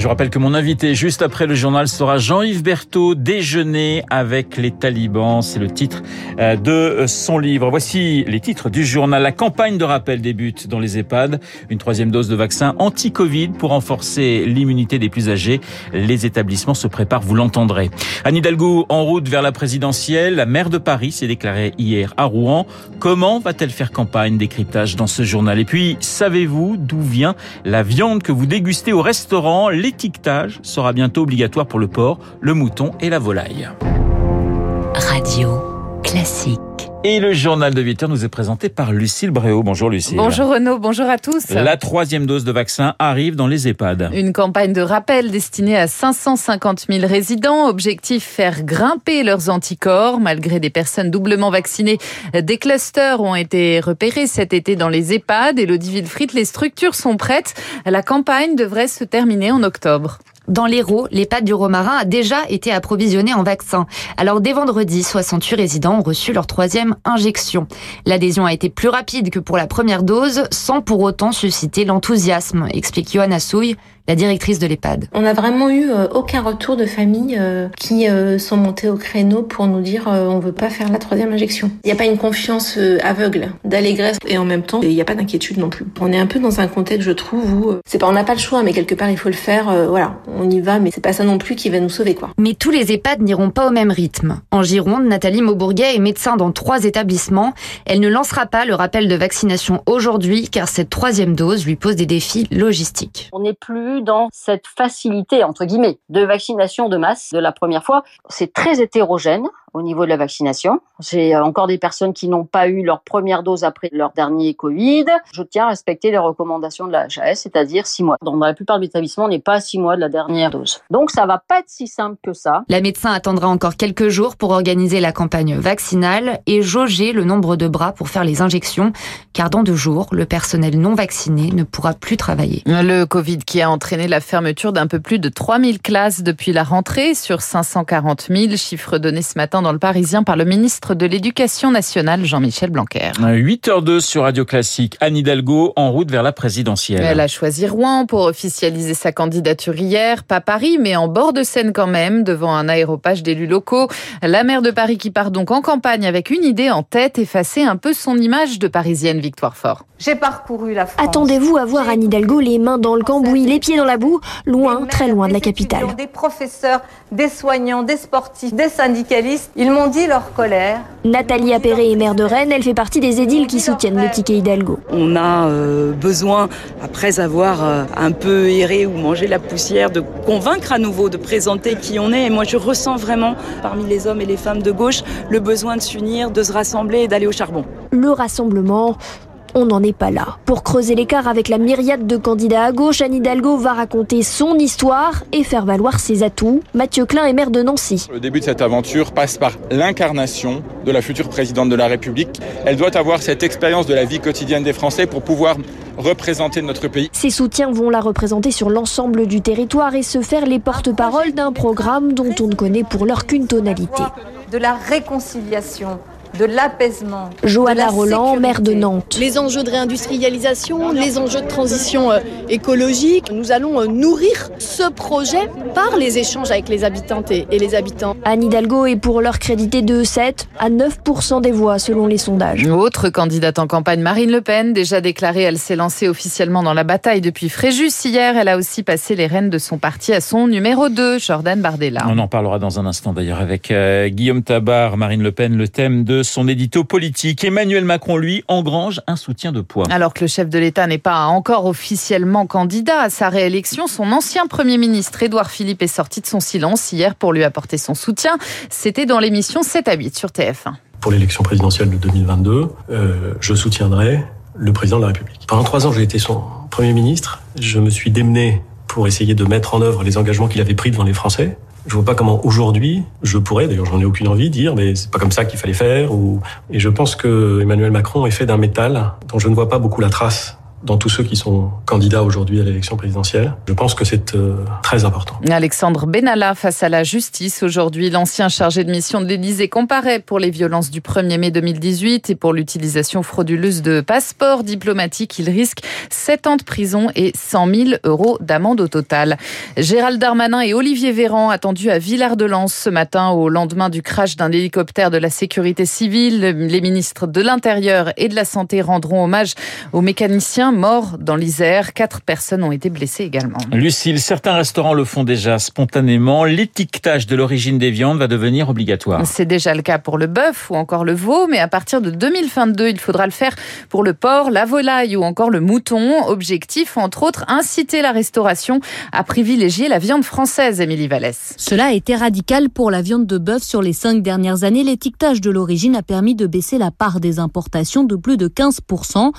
Je rappelle que mon invité juste après le journal sera Jean-Yves Berthaud, Déjeuner avec les talibans. C'est le titre euh, de son livre. Voici les titres du journal. La campagne de rappel débute dans les EHPAD. Une troisième dose de vaccin anti-Covid pour renforcer l'immunité des plus âgés. Les établissements se préparent, vous l'entendrez. Anne Hidalgo en route vers la présidentielle. La maire de Paris s'est déclarée hier à Rouen. Comment va-t-elle faire campagne? Décryptage dans ce journal. Et puis, savez-vous d'où vient la viande que vous dégustez au restaurant? L'étiquetage sera bientôt obligatoire pour le porc, le mouton et la volaille. Radio classique. Et le journal de 8 heures nous est présenté par Lucille Bréau. Bonjour Lucille. Bonjour Renaud, bonjour à tous. La troisième dose de vaccin arrive dans les EHPAD. Une campagne de rappel destinée à 550 000 résidents. Objectif faire grimper leurs anticorps. Malgré des personnes doublement vaccinées, des clusters ont été repérés cet été dans les EHPAD. Elodie Wilfried, les structures sont prêtes. La campagne devrait se terminer en octobre. Dans l'Hérault, l'EHPAD du Romarin a déjà été approvisionné en vaccins. Alors dès vendredi, 68 résidents ont reçu leur troisième injection. L'adhésion a été plus rapide que pour la première dose, sans pour autant susciter l'enthousiasme, explique Johanna Souille, la directrice de l'EHPAD. On n'a vraiment eu euh, aucun retour de famille euh, qui euh, sont montés au créneau pour nous dire on veut pas faire la troisième injection. Il n'y a pas une confiance aveugle, d'allégresse et en même temps il n'y a pas d'inquiétude non plus. On est un peu dans un contexte, je trouve, où c'est pas on n'a pas le choix, mais quelque part il faut le faire. voilà, on y va, mais c'est pas ça non plus qui va nous sauver quoi. Mais tous les EHPAD n'iront pas au même rythme. En Gironde, Nathalie Maubourguet est médecin dans trois établissements. Elle ne lancera pas le rappel de vaccination aujourd'hui car cette troisième dose lui pose des défis logistiques. On n'est plus dans cette facilité, entre guillemets, de vaccination de masse de la première fois. C'est très hétérogène au niveau de la vaccination. J'ai encore des personnes qui n'ont pas eu leur première dose après leur dernier Covid. Je tiens à respecter les recommandations de la HAS, c'est-à-dire six mois. Dans la plupart des établissements, on n'est pas à six mois de la dernière dose. Donc ça va pas être si simple que ça. La médecin attendra encore quelques jours pour organiser la campagne vaccinale et jauger le nombre de bras pour faire les injections, car dans deux jours, le personnel non vacciné ne pourra plus travailler. Le Covid qui a entraîné la fermeture d'un peu plus de 3000 classes depuis la rentrée sur 540 000, chiffre donné ce matin dans le Parisien par le ministre de l'Éducation nationale, Jean-Michel Blanquer. 8h02 sur Radio Classique. Anne Hidalgo en route vers la présidentielle. Elle a choisi Rouen pour officialiser sa candidature hier. Pas Paris, mais en bord de Seine quand même, devant un aéropage d'élus locaux. La maire de Paris qui part donc en campagne avec une idée en tête, effacer un peu son image de parisienne Victoire Fort. J'ai parcouru la France. Attendez-vous à voir Anne Hidalgo les mains dans le cambouis, les pieds dans la boue, loin, très loin de la capitale. Des professeurs, des soignants, des sportifs, des syndicalistes, ils m'ont dit leur colère. Nathalie Appéré est maire de Rennes, elle fait partie des édiles qui soutiennent le ticket Hidalgo. On a euh, besoin, après avoir euh, un peu erré ou mangé la poussière, de convaincre à nouveau, de présenter qui on est. Et moi, je ressens vraiment, parmi les hommes et les femmes de gauche, le besoin de s'unir, de se rassembler et d'aller au charbon. Le rassemblement, on n'en est pas là. Pour creuser l'écart avec la myriade de candidats à gauche, Anne Hidalgo va raconter son histoire et faire valoir ses atouts. Mathieu Klein est maire de Nancy. Le début de cette aventure passe par l'incarnation de la future présidente de la République. Elle doit avoir cette expérience de la vie quotidienne des Français pour pouvoir représenter notre pays. Ses soutiens vont la représenter sur l'ensemble du territoire et se faire les porte-paroles d'un programme dont on ne connaît pour l'heure qu'une tonalité. De la réconciliation de l'apaisement. Johanna Roland, maire de Nantes. Les enjeux de réindustrialisation, les enjeux de transition euh, écologique. Nous allons euh, nourrir ce projet par les échanges avec les habitantes et les habitants. Anne Hidalgo est pour leur crédité de 7 à 9% des voix selon les sondages. Autre candidate en campagne, Marine Le Pen, déjà déclarée, elle s'est lancée officiellement dans la bataille depuis Fréjus. Hier, elle a aussi passé les rênes de son parti à son numéro 2, Jordan Bardella. On en parlera dans un instant d'ailleurs avec euh, Guillaume Tabar, Marine Le Pen, le thème de son édito politique. Emmanuel Macron, lui, engrange un soutien de poids. Alors que le chef de l'État n'est pas encore officiellement candidat à sa réélection, son ancien Premier ministre, Édouard Philippe, est sorti de son silence hier pour lui apporter son soutien. C'était dans l'émission 7 à 8 sur TF1. Pour l'élection présidentielle de 2022, euh, je soutiendrai le président de la République. Pendant trois ans, j'ai été son Premier ministre. Je me suis démené pour essayer de mettre en œuvre les engagements qu'il avait pris devant les Français. Je vois pas comment aujourd'hui je pourrais, d'ailleurs j'en ai aucune envie, dire mais c'est pas comme ça qu'il fallait faire. Et je pense que Emmanuel Macron est fait d'un métal dont je ne vois pas beaucoup la trace dans tous ceux qui sont candidats aujourd'hui à l'élection présidentielle. Je pense que c'est euh, très important. Alexandre Benalla face à la justice aujourd'hui. L'ancien chargé de mission de l'Élysée comparaît pour les violences du 1er mai 2018 et pour l'utilisation frauduleuse de passeports diplomatiques. Il risque 7 ans de prison et 100 000 euros d'amende au total. Gérald Darmanin et Olivier Véran attendus à Villard-de-Lans ce matin au lendemain du crash d'un hélicoptère de la sécurité civile. Les ministres de l'Intérieur et de la Santé rendront hommage aux mécaniciens morts dans l'Isère. Quatre personnes ont été blessées également. Lucille, certains restaurants le font déjà spontanément. L'étiquetage de l'origine des viandes va devenir obligatoire. C'est déjà le cas pour le bœuf ou encore le veau, mais à partir de 2022, il faudra le faire pour le porc, la volaille ou encore le mouton. Objectif, entre autres, inciter la restauration à privilégier la viande française, Émilie Vallès. Cela a été radical pour la viande de bœuf sur les cinq dernières années. L'étiquetage de l'origine a permis de baisser la part des importations de plus de 15%.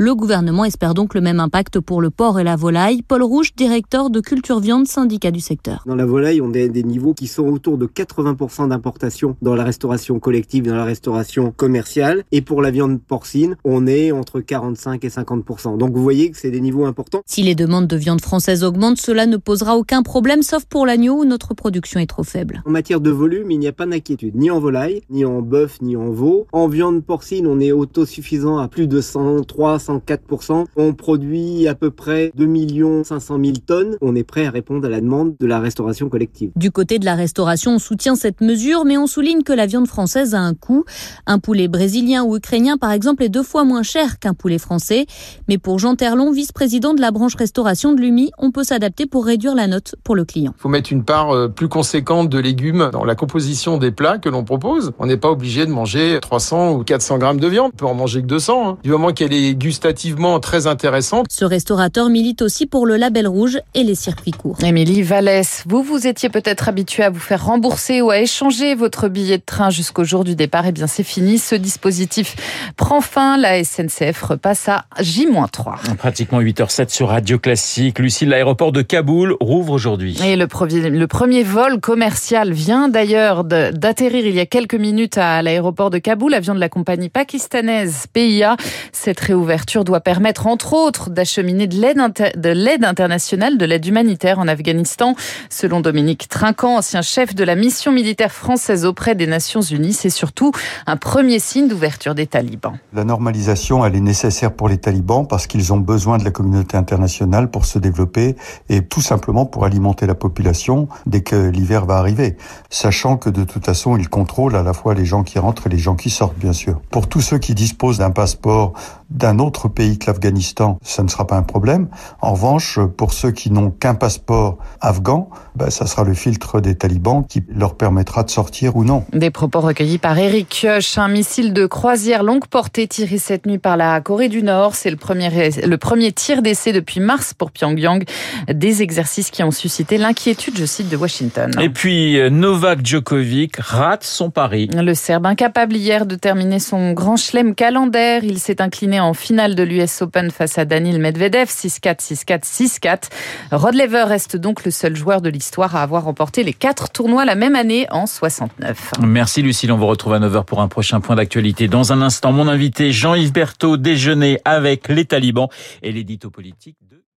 Le gouvernement espère donc le même impact pour le porc et la volaille. Paul Rouge, directeur de Culture Viande, syndicat du secteur. Dans la volaille, on a des niveaux qui sont autour de 80% d'importation dans la restauration collective, dans la restauration commerciale. Et pour la viande porcine, on est entre 45 et 50%. Donc vous voyez que c'est des niveaux importants. Si les demandes de viande française augmentent, cela ne posera aucun problème, sauf pour l'agneau où notre production est trop faible. En matière de volume, il n'y a pas d'inquiétude, ni en volaille, ni en bœuf, ni en veau. En viande porcine, on est autosuffisant à plus de 103, 104%. On produit à peu près 2 500 000 tonnes. On est prêt à répondre à la demande de la restauration collective. Du côté de la restauration, on soutient cette mesure, mais on souligne que la viande française a un coût. Un poulet brésilien ou ukrainien, par exemple, est deux fois moins cher qu'un poulet français. Mais pour Jean Terlon, vice-président de la branche restauration de l'UMI, on peut s'adapter pour réduire la note pour le client. Il faut mettre une part euh, plus conséquente de légumes dans la composition des plats que l'on propose. On n'est pas obligé de manger 300 ou 400 grammes de viande. On peut en manger que 200. Hein. Du moment qu'elle est gustativement très intéressante. Ce restaurateur milite aussi pour le label rouge et les circuits courts. Émilie Vallès, vous vous étiez peut-être habitué à vous faire rembourser ou à échanger votre billet de train jusqu'au jour du départ. Eh bien, c'est fini. Ce dispositif prend fin. La SNCF repasse à J-3. Pratiquement 8h07 sur Radio Classique. Lucille, l'aéroport de Kaboul rouvre aujourd'hui. Et le premier, le premier vol commercial vient d'ailleurs d'atterrir il y a quelques minutes à l'aéroport de Kaboul, avion de la compagnie pakistanaise PIA. Cette réouverture doit permettre, entre autres, d'acheminer de l'aide de l'aide internationale, de l'aide humanitaire en Afghanistan. Selon Dominique Trinquant, ancien chef de la mission militaire française auprès des Nations Unies, c'est surtout un premier signe d'ouverture des talibans. La normalisation, elle est nécessaire pour les talibans parce qu'ils ont besoin de la communauté internationale pour se développer et tout simplement pour alimenter la population dès que l'hiver va arriver. Sachant que de toute façon, ils contrôlent à la fois les gens qui rentrent et les gens qui sortent, bien sûr. Pour tous ceux qui disposent d'un passeport d'un autre pays que l'Afghanistan, ça ne sera pas un problème. En revanche, pour ceux qui n'ont qu'un passeport afghan, ben, ça sera le filtre des talibans qui leur permettra de sortir ou non. Des propos recueillis par Eric Kioch. Un missile de croisière longue portée tiré cette nuit par la Corée du Nord. C'est le premier, le premier tir d'essai depuis mars pour Pyongyang. Des exercices qui ont suscité l'inquiétude, je cite, de Washington. Et puis, euh, Novak Djokovic rate son pari. Le Serbe incapable hier de terminer son grand chelem calendaire. Il s'est incliné en finale de l'US Open face à Daniil Medvedev, 6-4, 6-4, 6-4. Rod Lever reste donc le seul joueur de l'histoire à avoir remporté les quatre tournois la même année en 69. Merci Lucille, on vous retrouve à 9h pour un prochain point d'actualité. Dans un instant, mon invité Jean-Yves Berthaud, déjeuner avec les talibans et l'édito politique.